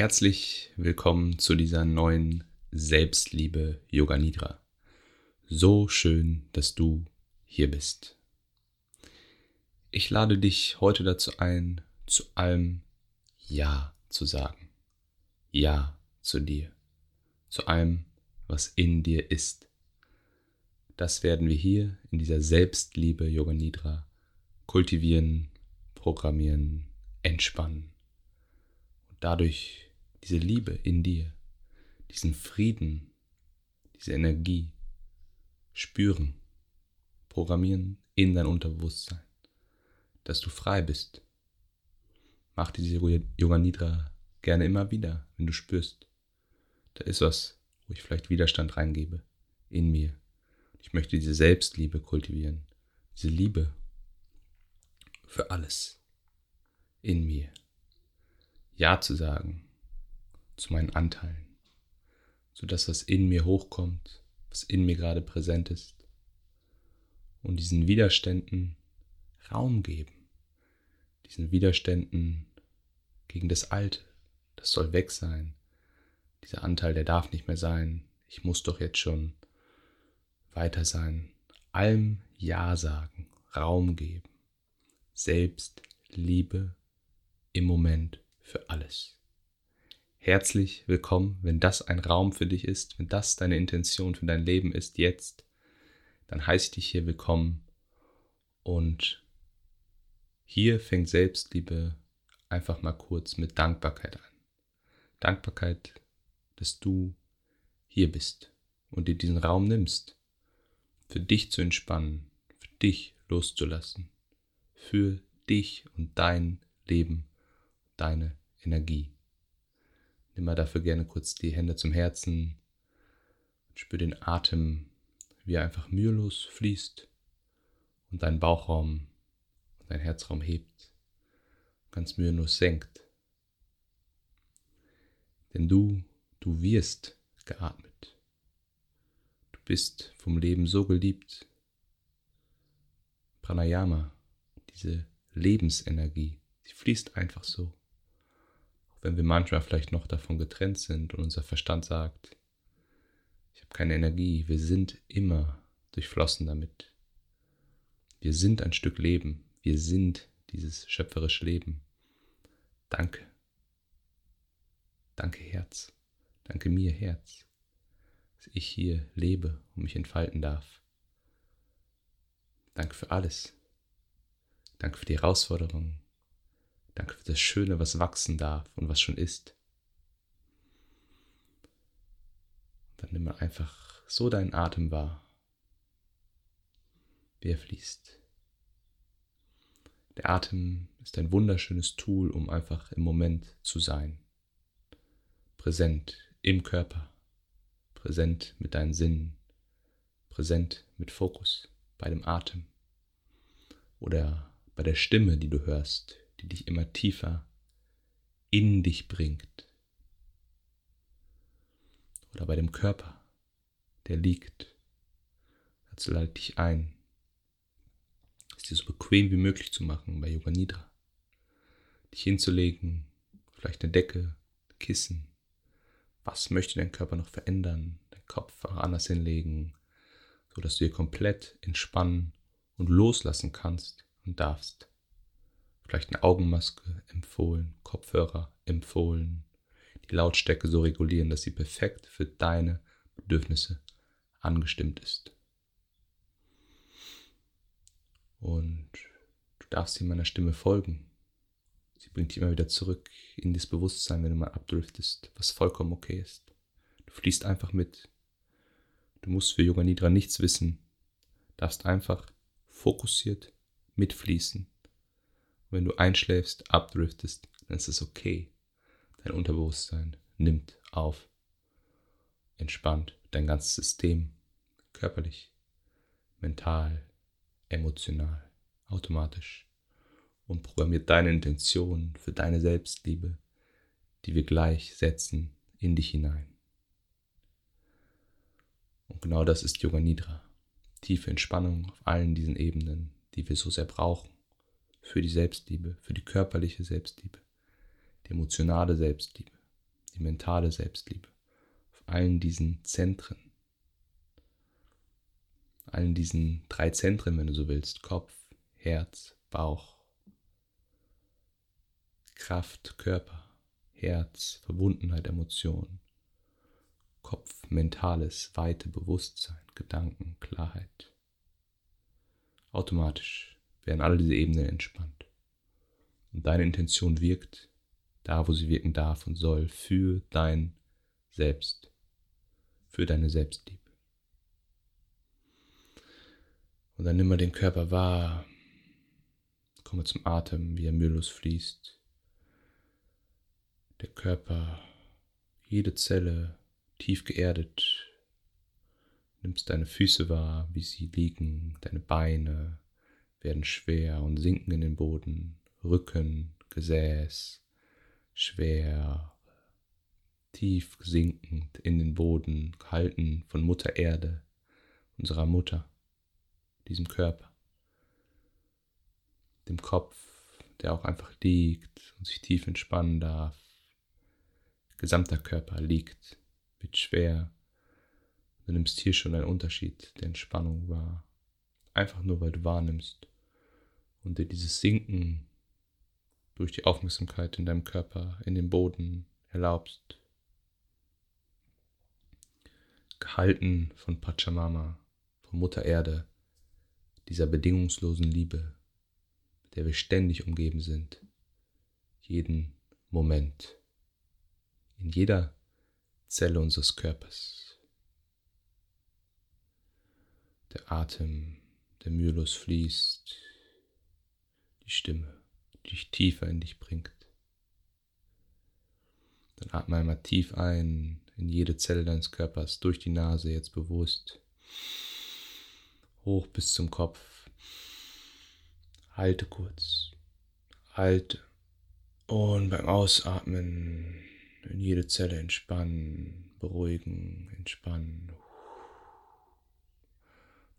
Herzlich willkommen zu dieser neuen Selbstliebe Yoga Nidra. So schön, dass du hier bist. Ich lade dich heute dazu ein, zu allem Ja zu sagen. Ja zu dir. Zu allem, was in dir ist. Das werden wir hier in dieser Selbstliebe Yoga Nidra kultivieren, programmieren, entspannen. Und dadurch diese Liebe in dir, diesen Frieden, diese Energie spüren, programmieren in dein Unterbewusstsein, dass du frei bist. Mach diese Yoga Nidra gerne immer wieder, wenn du spürst, da ist was, wo ich vielleicht Widerstand reingebe in mir. Ich möchte diese Selbstliebe kultivieren, diese Liebe für alles in mir. Ja zu sagen zu meinen Anteilen, zu das, was in mir hochkommt, was in mir gerade präsent ist und diesen Widerständen Raum geben, diesen Widerständen gegen das Alte, das soll weg sein, dieser Anteil, der darf nicht mehr sein, ich muss doch jetzt schon weiter sein, allem Ja sagen, Raum geben, selbst Liebe im Moment für alles. Herzlich willkommen, wenn das ein Raum für dich ist, wenn das deine Intention für dein Leben ist jetzt, dann heiße ich dich hier willkommen und hier fängt Selbstliebe einfach mal kurz mit Dankbarkeit an. Dankbarkeit, dass du hier bist und dir diesen Raum nimmst, für dich zu entspannen, für dich loszulassen, für dich und dein Leben, deine Energie. Mal dafür gerne kurz die Hände zum Herzen und spür den Atem, wie er einfach mühelos fließt und deinen Bauchraum und dein Herzraum hebt, ganz mühelos senkt. Denn du, du wirst geatmet. Du bist vom Leben so geliebt. Pranayama, diese Lebensenergie, sie fließt einfach so wenn wir manchmal vielleicht noch davon getrennt sind und unser Verstand sagt, ich habe keine Energie, wir sind immer durchflossen damit. Wir sind ein Stück Leben, wir sind dieses schöpferische Leben. Danke. Danke Herz. Danke mir Herz, dass ich hier lebe und mich entfalten darf. Danke für alles. Danke für die Herausforderungen. Danke für das Schöne, was wachsen darf und was schon ist. Dann nimm mal einfach so deinen Atem wahr, wie er fließt. Der Atem ist ein wunderschönes Tool, um einfach im Moment zu sein. Präsent im Körper, präsent mit deinen Sinnen, präsent mit Fokus bei dem Atem oder bei der Stimme, die du hörst, die dich immer tiefer in dich bringt. Oder bei dem Körper, der liegt. Dazu lade ich dich ein, es dir so bequem wie möglich zu machen bei Yoga Nidra. Dich hinzulegen, vielleicht eine Decke, Kissen. Was möchte dein Körper noch verändern? Dein Kopf auch anders hinlegen, sodass du dir komplett entspannen und loslassen kannst und darfst. Vielleicht eine Augenmaske empfohlen, Kopfhörer empfohlen. Die Lautstärke so regulieren, dass sie perfekt für deine Bedürfnisse angestimmt ist. Und du darfst hier meiner Stimme folgen. Sie bringt dich immer wieder zurück in das Bewusstsein, wenn du mal abdriftest, was vollkommen okay ist. Du fließt einfach mit. Du musst für Yoga Nidra nichts wissen. Darfst einfach fokussiert mitfließen wenn du einschläfst, abdriftest, dann ist es okay. Dein Unterbewusstsein nimmt auf, entspannt dein ganzes System, körperlich, mental, emotional, automatisch und programmiert deine Intention für deine Selbstliebe, die wir gleich setzen, in dich hinein. Und genau das ist Yoga Nidra. Tiefe Entspannung auf allen diesen Ebenen, die wir so sehr brauchen für die Selbstliebe, für die körperliche Selbstliebe, die emotionale Selbstliebe, die mentale Selbstliebe, auf allen diesen Zentren, allen diesen drei Zentren, wenn du so willst, Kopf, Herz, Bauch, Kraft, Körper, Herz, Verbundenheit, Emotion, Kopf, mentales, weite Bewusstsein, Gedanken, Klarheit. Automatisch werden alle diese Ebenen entspannt. Und deine Intention wirkt da, wo sie wirken darf und soll, für dein Selbst, für deine Selbstliebe. Und dann nimm mal den Körper wahr, komme zum Atem, wie er mühelos fließt. Der Körper, jede Zelle tief geerdet. Nimmst deine Füße wahr, wie sie liegen, deine Beine werden schwer und sinken in den Boden, Rücken, Gesäß, schwer, tief sinkend in den Boden, gehalten von Mutter Erde, unserer Mutter, diesem Körper, dem Kopf, der auch einfach liegt und sich tief entspannen darf. Gesamter Körper liegt, wird schwer. Du nimmst hier schon einen Unterschied der Entspannung wahr. Einfach nur, weil du wahrnimmst und dir dieses Sinken durch die Aufmerksamkeit in deinem Körper, in den Boden erlaubst. Gehalten von Pachamama, von Mutter Erde, dieser bedingungslosen Liebe, mit der wir ständig umgeben sind, jeden Moment, in jeder Zelle unseres Körpers. Der Atem, der mühelos fließt, die Stimme dich tiefer in dich bringt. Dann atme einmal tief ein in jede Zelle deines Körpers durch die Nase jetzt bewusst. Hoch bis zum Kopf. Halte kurz. Halte. Und beim Ausatmen in jede Zelle entspannen, beruhigen, entspannen.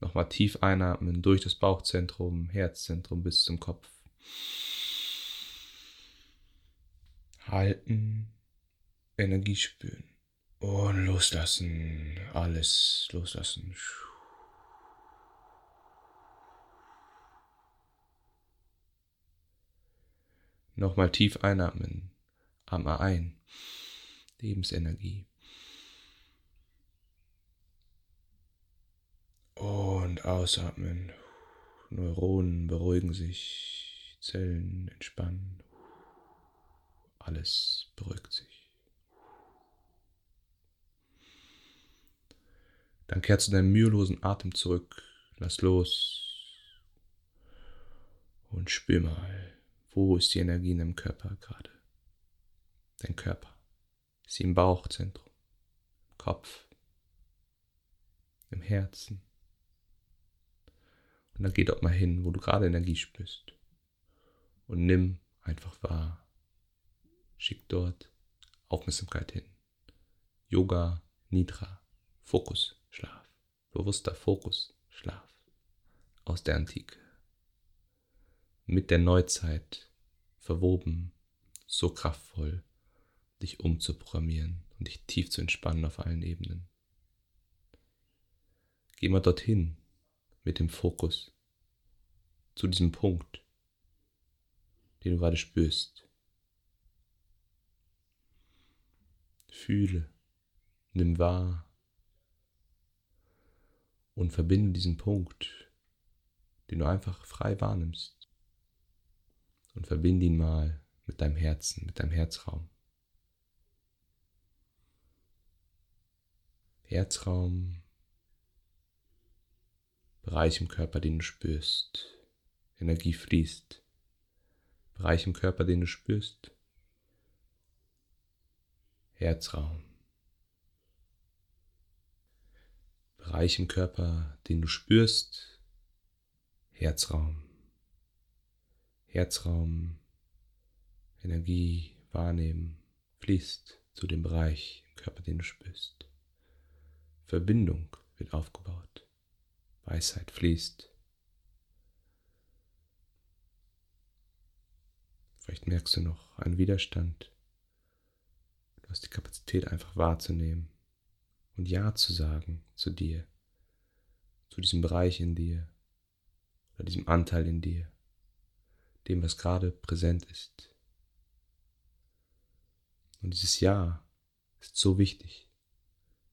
Nochmal tief einatmen durch das Bauchzentrum, Herzzentrum bis zum Kopf. Halten, Energie spüren und loslassen, alles loslassen. Nochmal tief einatmen, atme ein, Lebensenergie. Und ausatmen, Neuronen beruhigen sich, Zellen entspannen. Alles beruhigt sich. Dann kehr zu deinem mühelosen Atem zurück, lass los und spür mal, wo ist die Energie in deinem Körper gerade. Dein Körper. Ist sie im Bauchzentrum, im Kopf, im Herzen. Und dann geh dort mal hin, wo du gerade Energie spürst. Und nimm einfach wahr, Schick dort Aufmerksamkeit hin. Yoga, Nidra, Fokus, Schlaf. Bewusster Fokus, Schlaf. Aus der Antike. Mit der Neuzeit verwoben, so kraftvoll, dich umzuprogrammieren und dich tief zu entspannen auf allen Ebenen. Geh mal dorthin mit dem Fokus zu diesem Punkt, den du gerade spürst. Fühle, nimm wahr und verbinde diesen Punkt, den du einfach frei wahrnimmst. Und verbinde ihn mal mit deinem Herzen, mit deinem Herzraum. Herzraum, Bereich im Körper, den du spürst. Energie fließt. Bereich im Körper, den du spürst. Herzraum. Bereich im Körper, den du spürst. Herzraum. Herzraum, Energie wahrnehmen, fließt zu dem Bereich im Körper, den du spürst. Verbindung wird aufgebaut. Weisheit fließt. Vielleicht merkst du noch einen Widerstand hast die Kapazität einfach wahrzunehmen und Ja zu sagen zu dir, zu diesem Bereich in dir oder diesem Anteil in dir, dem, was gerade präsent ist. Und dieses Ja ist so wichtig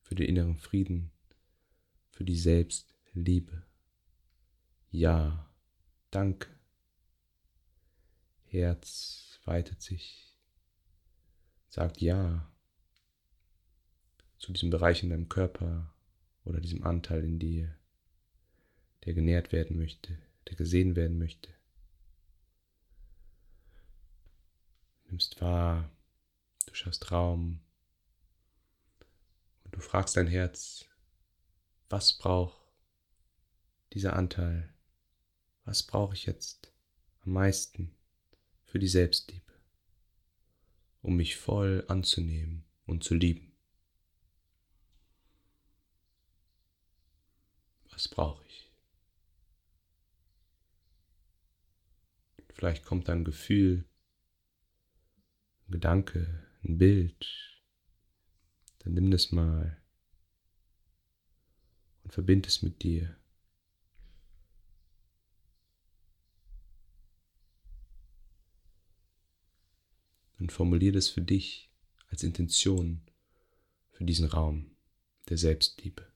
für den inneren Frieden, für die Selbstliebe. Ja, danke. Herz weitet sich, sagt Ja zu diesem Bereich in deinem Körper oder diesem Anteil in dir, der genährt werden möchte, der gesehen werden möchte. Nimmst wahr, du schaffst Raum und du fragst dein Herz, was braucht dieser Anteil? Was brauche ich jetzt am meisten für die Selbstliebe, um mich voll anzunehmen und zu lieben? Was brauche ich? Vielleicht kommt ein Gefühl, ein Gedanke, ein Bild, dann nimm das mal und verbind es mit dir. Und formuliere das für dich als Intention für diesen Raum der Selbstliebe.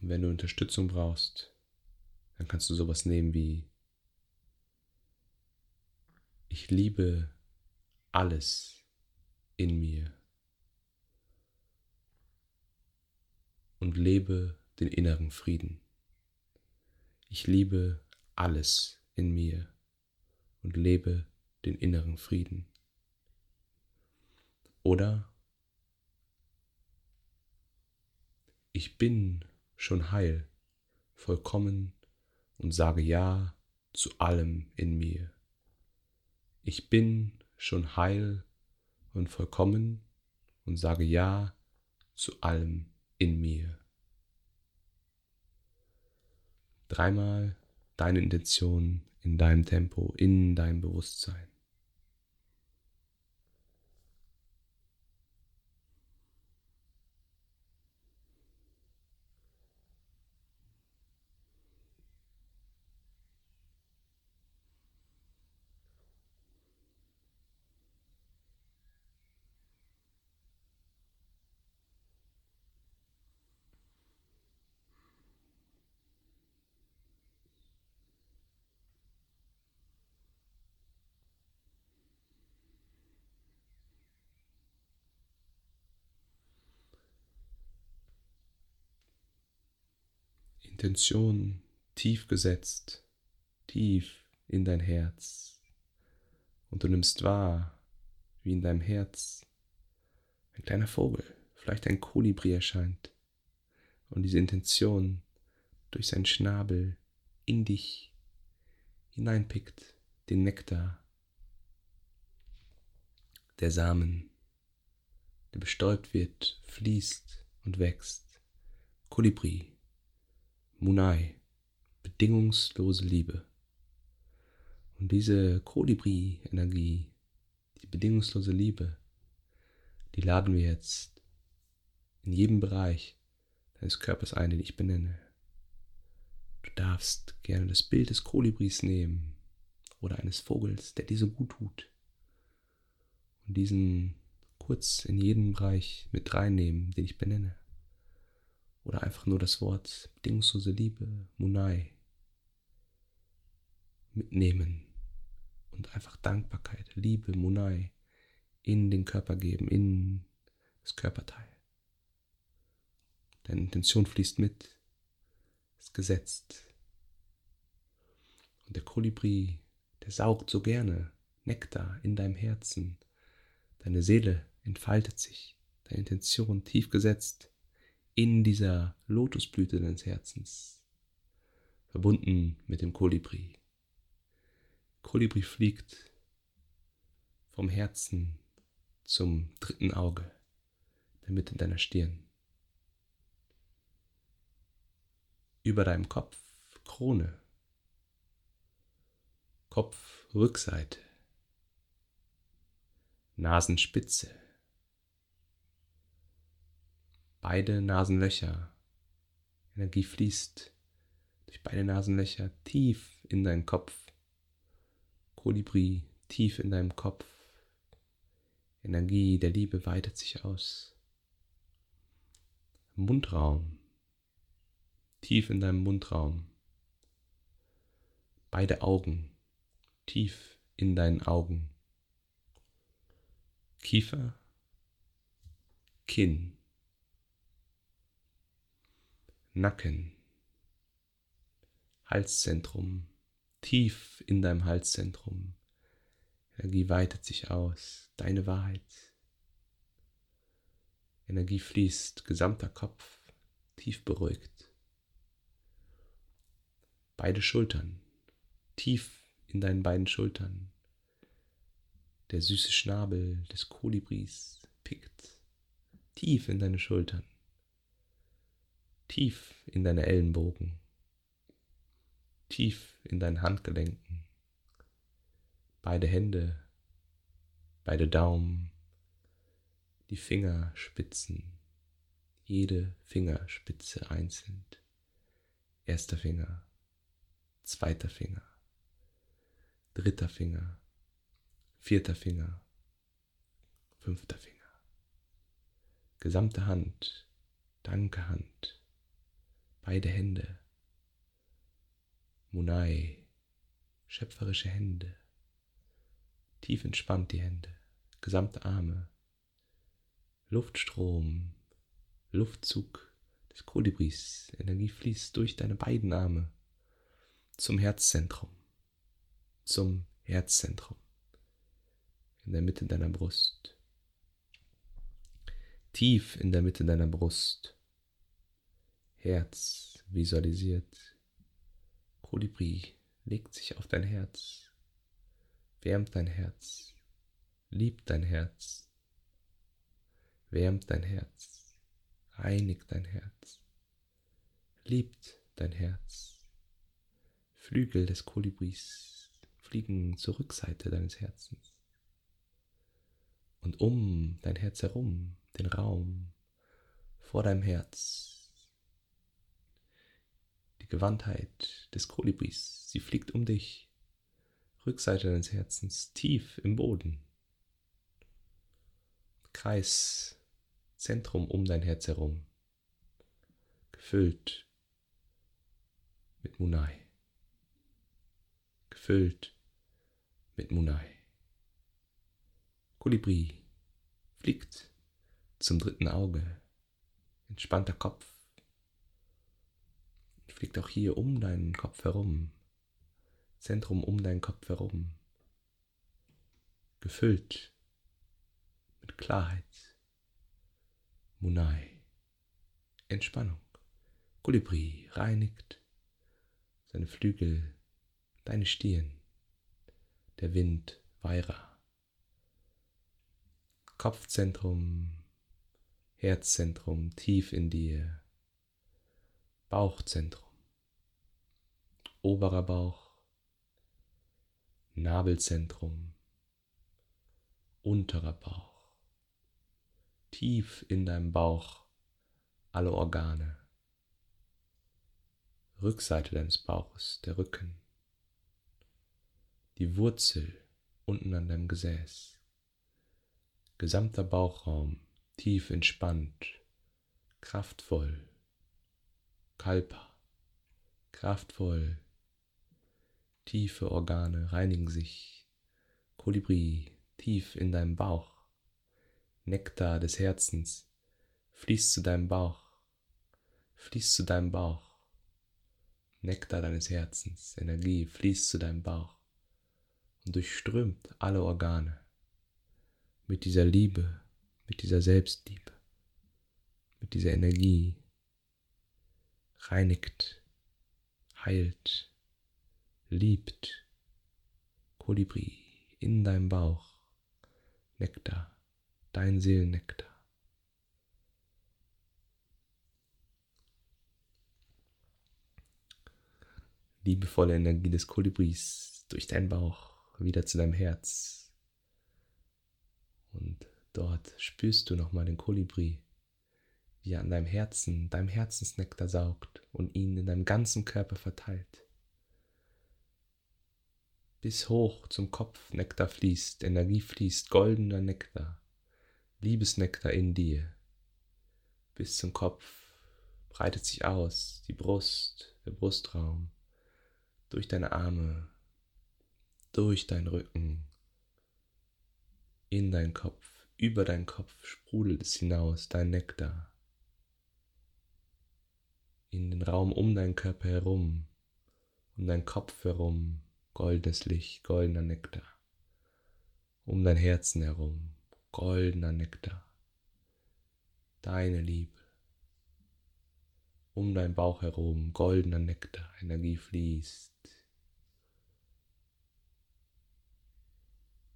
Und wenn du Unterstützung brauchst, dann kannst du sowas nehmen wie ich liebe alles in mir und lebe den inneren Frieden. Ich liebe alles in mir und lebe den inneren Frieden. Oder ich bin schon heil, vollkommen und sage Ja zu allem in mir. Ich bin schon heil und vollkommen und sage Ja zu allem in mir. Dreimal deine Intention in deinem Tempo, in deinem Bewusstsein. Intention tief gesetzt, tief in dein Herz. Und du nimmst wahr, wie in deinem Herz ein kleiner Vogel, vielleicht ein Kolibri erscheint und diese Intention durch seinen Schnabel in dich hineinpickt, den Nektar, der Samen, der bestäubt wird, fließt und wächst. Kolibri, Munai, bedingungslose Liebe. Und diese Kolibri-Energie, die bedingungslose Liebe, die laden wir jetzt in jedem Bereich deines Körpers ein, den ich benenne. Du darfst gerne das Bild des Kolibris nehmen oder eines Vogels, der dir so gut tut. Und diesen kurz in jeden Bereich mit reinnehmen, den ich benenne. Oder einfach nur das Wort bedingungslose Liebe, Munai, mitnehmen und einfach Dankbarkeit, Liebe, Munai in den Körper geben, in das Körperteil. Deine Intention fließt mit, ist gesetzt. Und der Kolibri, der saugt so gerne Nektar in deinem Herzen. Deine Seele entfaltet sich, deine Intention tief gesetzt in dieser Lotusblüte deines Herzens, verbunden mit dem Kolibri. Kolibri fliegt vom Herzen zum dritten Auge, der Mitte deiner Stirn. Über deinem Kopf Krone, Kopf Rückseite, Nasenspitze, beide Nasenlöcher. Energie fließt durch beide Nasenlöcher tief in deinen Kopf. Kolibri tief in deinem Kopf. Energie der Liebe weitet sich aus. Mundraum. Tief in deinem Mundraum. Beide Augen. Tief in deinen Augen. Kiefer. Kinn. Nacken. Halszentrum. Tief in deinem Halszentrum. Energie weitet sich aus. Deine Wahrheit. Energie fließt. Gesamter Kopf. Tief beruhigt. Beide Schultern. Tief in deinen beiden Schultern. Der süße Schnabel des Kolibris pickt tief in deine Schultern, tief in deine Ellenbogen, tief in deinen Handgelenken, beide Hände, beide Daumen, die Fingerspitzen, jede Fingerspitze einzeln. Erster Finger, zweiter Finger, dritter Finger, vierter Finger, fünfter Finger. Gesamte Hand, danke Hand, beide Hände, Munai, schöpferische Hände, tief entspannt die Hände, gesamte Arme, Luftstrom, Luftzug des Kolibris, Energie fließt durch deine beiden Arme. Zum Herzzentrum, zum Herzzentrum. In der Mitte deiner Brust. Tief in der Mitte deiner Brust. Herz visualisiert. Kolibri legt sich auf dein Herz, wärmt dein Herz, liebt dein Herz, wärmt dein Herz, reinigt dein Herz, liebt dein Herz. Flügel des Kolibris fliegen zur Rückseite deines Herzens und um dein Herz herum, den Raum vor deinem Herz. Gewandtheit des Kolibris, sie fliegt um dich, Rückseite deines Herzens, tief im Boden. Kreis, Zentrum um dein Herz herum, gefüllt mit Munai, gefüllt mit Munai. Kolibri fliegt zum dritten Auge, entspannter Kopf, fliegt auch hier um deinen Kopf herum, Zentrum um deinen Kopf herum, gefüllt mit Klarheit, Munai, Entspannung. Kolibri reinigt seine Flügel, deine Stirn, der Wind, Weira. Kopfzentrum, Herzzentrum tief in dir, Bauchzentrum, oberer Bauch, Nabelzentrum, unterer Bauch, tief in deinem Bauch alle Organe, Rückseite deines Bauches, der Rücken, die Wurzel unten an deinem Gesäß. Gesamter Bauchraum tief entspannt, kraftvoll, Kalpa, kraftvoll, tiefe Organe reinigen sich, Kolibri tief in deinem Bauch, Nektar des Herzens fließt zu deinem Bauch, fließt zu deinem Bauch, Nektar deines Herzens, Energie fließt zu deinem Bauch und durchströmt alle Organe mit dieser Liebe, mit dieser Selbstliebe, mit dieser Energie. Reinigt, heilt, liebt. Kolibri in deinem Bauch, Nektar, dein Seelennektar. Liebevolle Energie des Kolibris durch deinen Bauch wieder zu deinem Herz Und dort spürst du nochmal den Kolibri, wie er an deinem Herzen, deinem Herzensnektar saugt und ihn in deinem ganzen Körper verteilt. Bis hoch zum Kopf Nektar fließt, Energie fließt, goldener Nektar, Liebesnektar in dir. Bis zum Kopf breitet sich aus, die Brust, der Brustraum, durch deine Arme, durch deinen Rücken, in deinen Kopf, über deinen Kopf sprudelt es hinaus, dein Nektar. In den Raum um deinen Körper herum, um deinen Kopf herum, goldenes Licht, goldener Nektar. Um dein Herzen herum, goldener Nektar. Deine Liebe. Um dein Bauch herum, goldener Nektar, Energie fließt.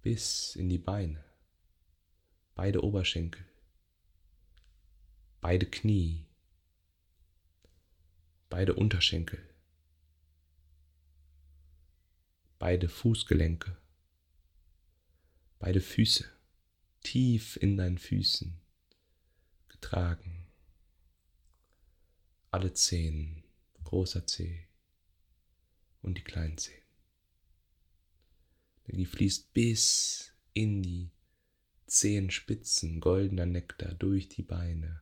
Bis in die Beine, beide Oberschenkel, beide Knie, beide Unterschenkel beide Fußgelenke, beide Füße tief in deinen Füßen getragen. Alle Zehen, großer Zeh und die kleinen Zehen. Denn die fließt bis in die Zehenspitzen, goldener Nektar durch die Beine,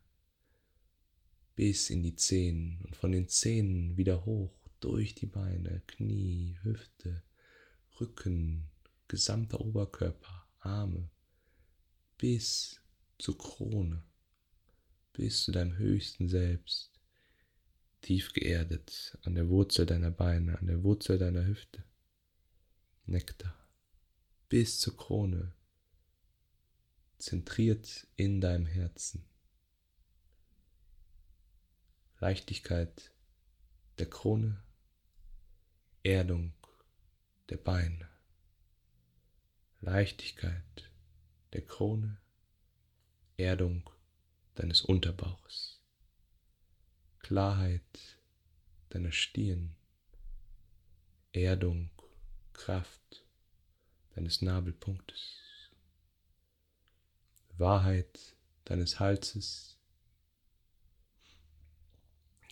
bis in die Zehen und von den Zähnen wieder hoch durch die Beine, Knie, Hüfte, Rücken, gesamter Oberkörper, Arme, bis zur Krone, bis zu deinem höchsten Selbst, tief geerdet an der Wurzel deiner Beine, an der Wurzel deiner Hüfte. Nektar, bis zur Krone, zentriert in deinem Herzen. Leichtigkeit der Krone, Erdung der Beine, Leichtigkeit der Krone, Erdung deines Unterbauches, Klarheit deiner Stirn, Erdung, Kraft deines Nabelpunktes, Wahrheit deines Halses,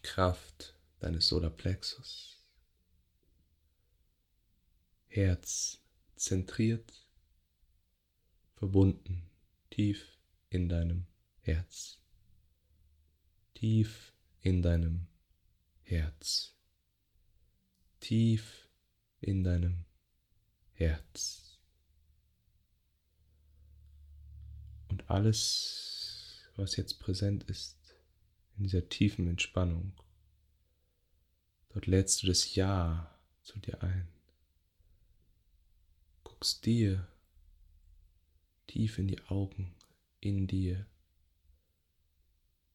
Kraft deines Solarplexus. Herz zentriert, verbunden, tief in deinem Herz. Tief in deinem Herz. Tief in deinem Herz. Und alles, was jetzt präsent ist, in dieser tiefen Entspannung, dort lädst du das Ja zu dir ein guckst dir tief in die Augen, in dir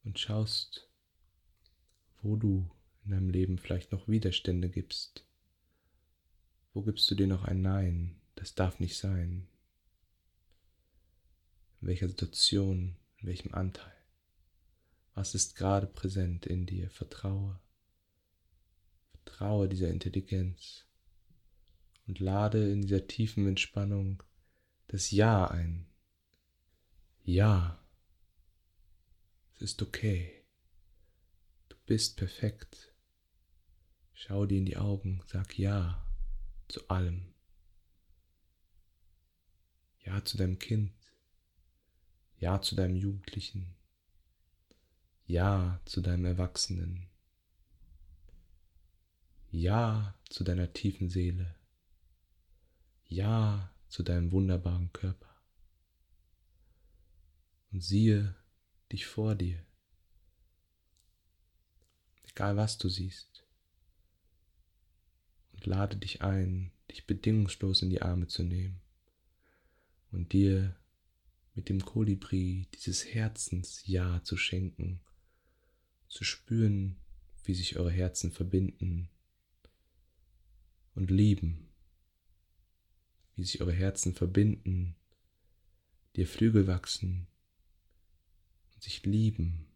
und schaust, wo du in deinem Leben vielleicht noch Widerstände gibst. Wo gibst du dir noch ein Nein? Das darf nicht sein. In welcher Situation, in welchem Anteil? Was ist gerade präsent in dir? Vertraue. Vertraue dieser Intelligenz und lade in dieser tiefen Entspannung das Ja ein. Ja, es ist okay. Du bist perfekt. Schau dir in die Augen, sag Ja zu allem. Ja zu deinem Kind. Ja zu deinem Jugendlichen. Ja zu deinem Erwachsenen. Ja zu deiner tiefen Seele. Ja zu deinem wunderbaren Körper. Und siehe dich vor dir, egal was du siehst, und lade dich ein, dich bedingungslos in die Arme zu nehmen. Und dir mit dem Kolibri dieses Herzens Ja zu schenken, zu spüren, wie sich eure Herzen verbinden. Und lieben wie sich eure Herzen verbinden, dir Flügel wachsen und sich lieben.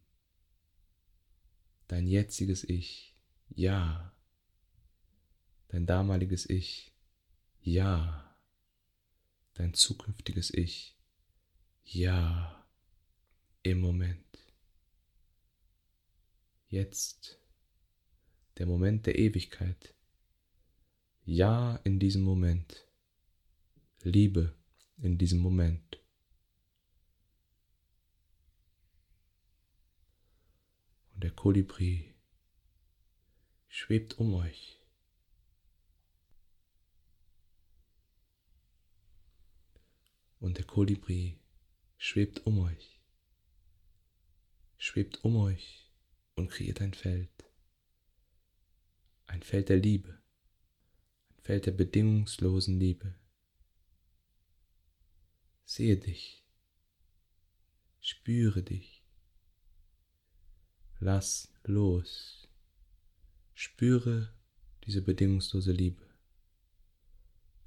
Dein jetziges Ich, ja. Dein damaliges Ich, ja. Dein zukünftiges Ich, Ja, im Moment. Jetzt, der Moment der Ewigkeit. Ja, in diesem Moment. Liebe in diesem Moment. Und der Kolibri schwebt um euch. Und der Kolibri schwebt um euch, schwebt um euch und kreiert ein Feld. Ein Feld der Liebe, ein Feld der bedingungslosen Liebe. Sehe dich, spüre dich, lass los, spüre diese bedingungslose Liebe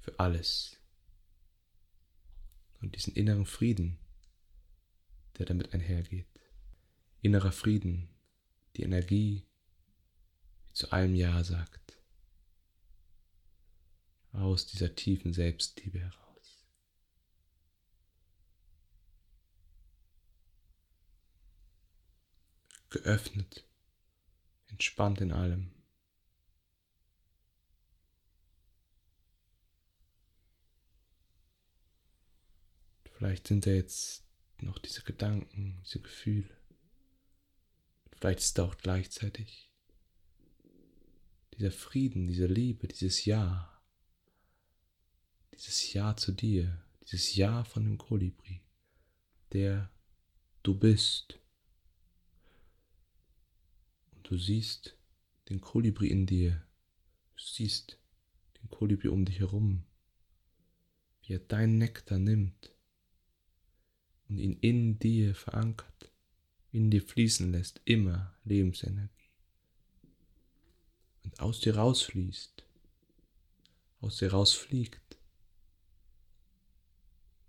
für alles und diesen inneren Frieden, der damit einhergeht. Innerer Frieden, die Energie, die zu allem Ja sagt, aus dieser tiefen Selbstliebe heraus. Geöffnet, entspannt in allem. Vielleicht sind da jetzt noch diese Gedanken, diese Gefühle. Vielleicht ist da auch gleichzeitig dieser Frieden, diese Liebe, dieses Ja. Dieses Ja zu dir, dieses Ja von dem Kolibri, der du bist. Und du siehst den Kolibri in dir, du siehst den Kolibri um dich herum, wie er deinen Nektar nimmt und ihn in dir verankert, in dir fließen lässt, immer Lebensenergie. Und aus dir rausfließt, aus dir rausfliegt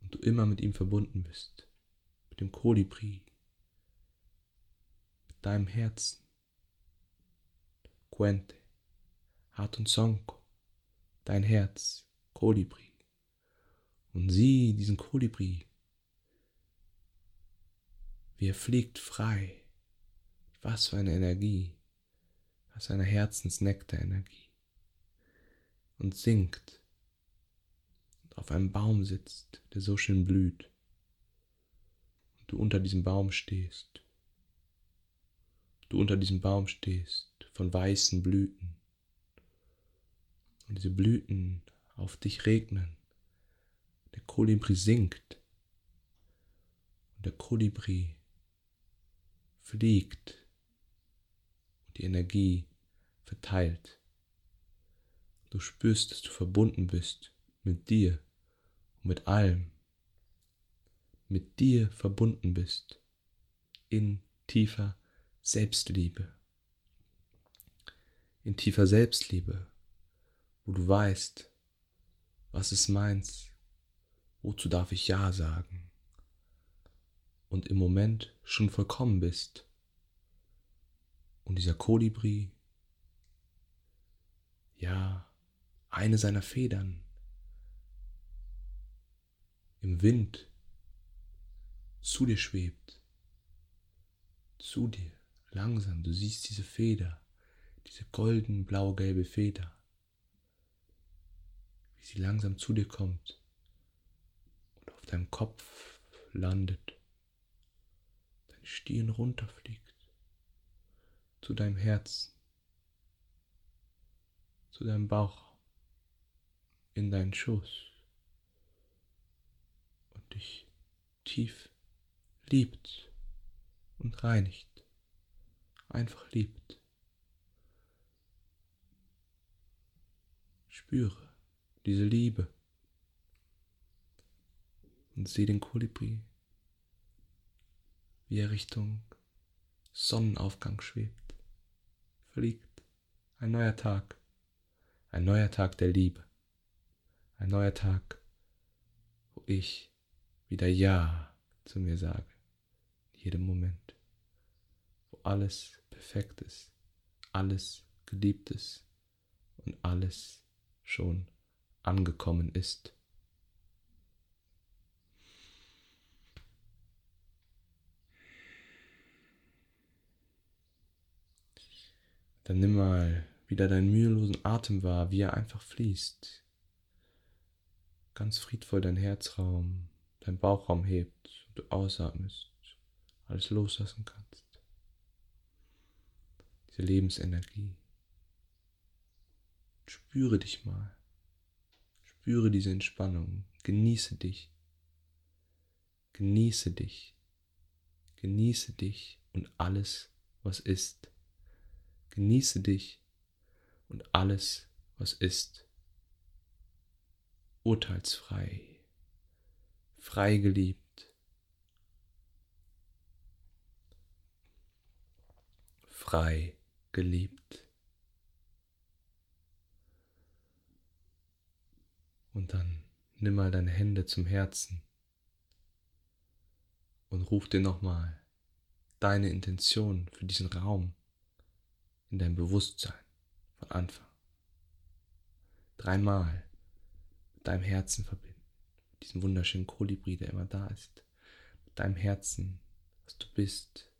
und du immer mit ihm verbunden bist, mit dem Kolibri, mit deinem Herzen. Und Sonko, dein Herz, Kolibri. Und sieh diesen Kolibri wie er fliegt frei. Was für eine Energie. Was für eine Herzensnektar-Energie. Und singt. Und auf einem Baum sitzt, der so schön blüht. Und du unter diesem Baum stehst. Du unter diesem Baum stehst, von weißen Blüten. Und diese Blüten auf dich regnen. Der Kolibri singt. Und der Kolibri fliegt und die Energie verteilt. Du spürst, dass du verbunden bist mit dir und mit allem. Mit dir verbunden bist in tiefer Selbstliebe. In tiefer Selbstliebe, wo du weißt, was ist meins, wozu darf ich Ja sagen und im Moment schon vollkommen bist. Und dieser Kolibri, ja, eine seiner Federn im Wind zu dir schwebt, zu dir, langsam, du siehst diese Feder, diese golden blau-gelbe Feder, wie sie langsam zu dir kommt und auf deinem Kopf landet. Stirn runterfliegt, zu deinem Herzen, zu deinem Bauch, in deinen Schoß und dich tief liebt und reinigt, einfach liebt. Spüre diese Liebe und sieh den Kolibri wie er Richtung Sonnenaufgang schwebt, fliegt. Ein neuer Tag, ein neuer Tag der Liebe, ein neuer Tag, wo ich wieder Ja zu mir sage, in jedem Moment, wo alles perfekt ist, alles geliebt ist und alles schon angekommen ist. Dann nimm mal wieder deinen mühelosen Atem wahr, wie er einfach fließt. Ganz friedvoll dein Herzraum, dein Bauchraum hebt und du ausatmest, alles loslassen kannst. Diese Lebensenergie. Spüre dich mal. Spüre diese Entspannung. Genieße dich. Genieße dich. Genieße dich und alles, was ist. Genieße dich und alles, was ist. Urteilsfrei, frei geliebt, frei geliebt. Und dann nimm mal deine Hände zum Herzen und ruf dir nochmal deine Intention für diesen Raum in dein Bewusstsein von Anfang. Dreimal mit deinem Herzen verbinden, mit diesem wunderschönen Kolibri, der immer da ist, mit deinem Herzen, was du bist.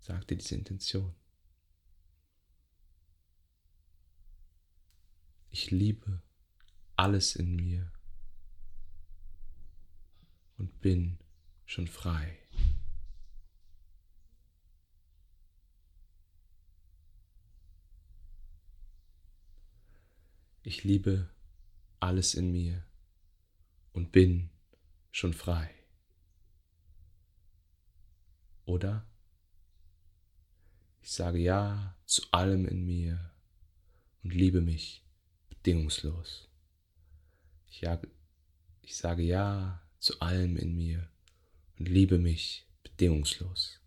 Sag dir diese Intention. Ich liebe alles in mir und bin schon frei. Ich liebe alles in mir und bin schon frei. Oder ich sage Ja zu allem in mir und liebe mich bedingungslos. Ich, jage, ich sage Ja zu allem in mir und liebe mich bedingungslos.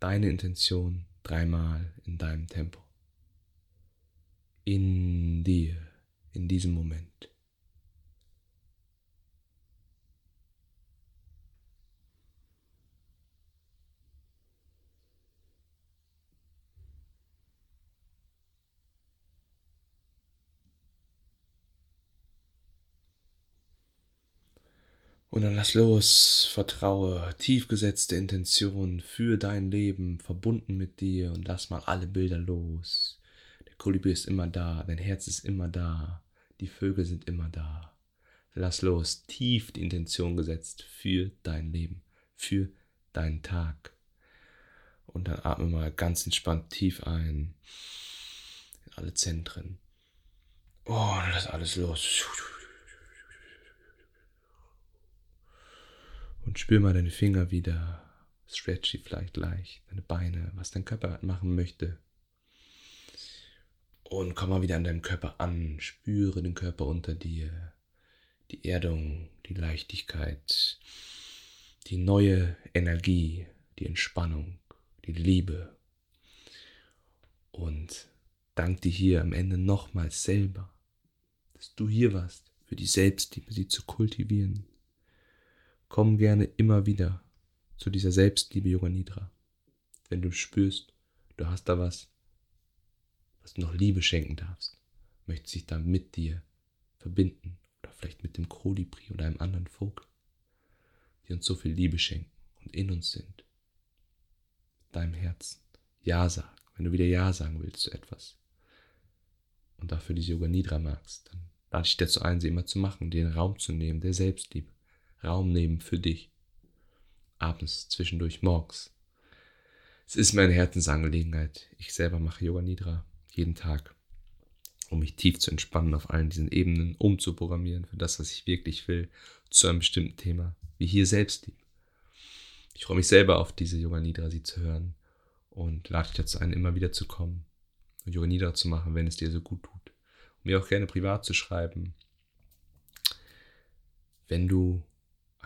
Deine Intention dreimal in deinem Tempo in dir, in diesem Moment. Und dann lass los, vertraue, tiefgesetzte Intention für dein Leben, verbunden mit dir und lass mal alle Bilder los. Kolibri ist immer da, dein Herz ist immer da, die Vögel sind immer da. Lass los, tief die Intention gesetzt für dein Leben, für deinen Tag. Und dann atme mal ganz entspannt tief ein in alle Zentren. Oh, und lass alles los. Spür mal deine Finger wieder. Stretchy vielleicht leicht, deine Beine, was dein Körper machen möchte. Und komm mal wieder an deinem Körper an, spüre den Körper unter dir, die Erdung, die Leichtigkeit, die neue Energie, die Entspannung, die Liebe. Und dank dir hier am Ende nochmals selber, dass du hier warst, für die Selbstliebe, sie zu kultivieren. Komm gerne immer wieder zu dieser Selbstliebe Yoga Nidra. Wenn du spürst, du hast da was, dass du noch Liebe schenken darfst, möchte sich dann mit dir verbinden oder vielleicht mit dem Kolibri oder einem anderen Vogel, die uns so viel Liebe schenken und in uns sind. Deinem Herzen. Ja sagen. Wenn du wieder Ja sagen willst zu etwas und dafür diese Yoga Nidra magst, dann lade ich dazu ein, sie immer zu machen, den Raum zu nehmen, der Selbstliebe. Raum nehmen für dich. Abends, zwischendurch, morgens. Es ist meine Herzensangelegenheit. Ich selber mache Yoga Nidra jeden Tag, um mich tief zu entspannen auf allen diesen Ebenen, umzuprogrammieren für das, was ich wirklich will, zu einem bestimmten Thema, wie hier Selbstliebe. Ich freue mich selber auf diese Yoga Nidra, sie zu hören und lade dich dazu ein, immer wieder zu kommen und Yoga Nidra zu machen, wenn es dir so gut tut. Und mir auch gerne privat zu schreiben, wenn du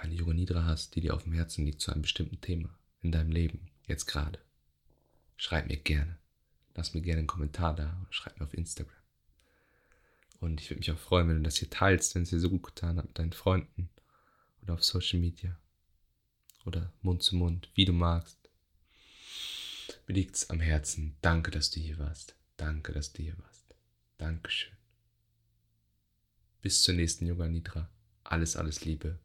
eine Yoga Nidra hast, die dir auf dem Herzen liegt zu einem bestimmten Thema in deinem Leben, jetzt gerade. Schreib mir gerne. Lass mir gerne einen Kommentar da oder schreib mir auf Instagram. Und ich würde mich auch freuen, wenn du das hier teilst, wenn es dir so gut getan hat mit deinen Freunden oder auf Social Media oder Mund zu Mund, wie du magst. Mir liegt es am Herzen. Danke, dass du hier warst. Danke, dass du hier warst. Dankeschön. Bis zur nächsten Yoga Nidra. Alles, alles Liebe.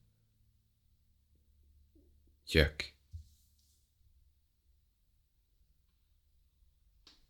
Jök.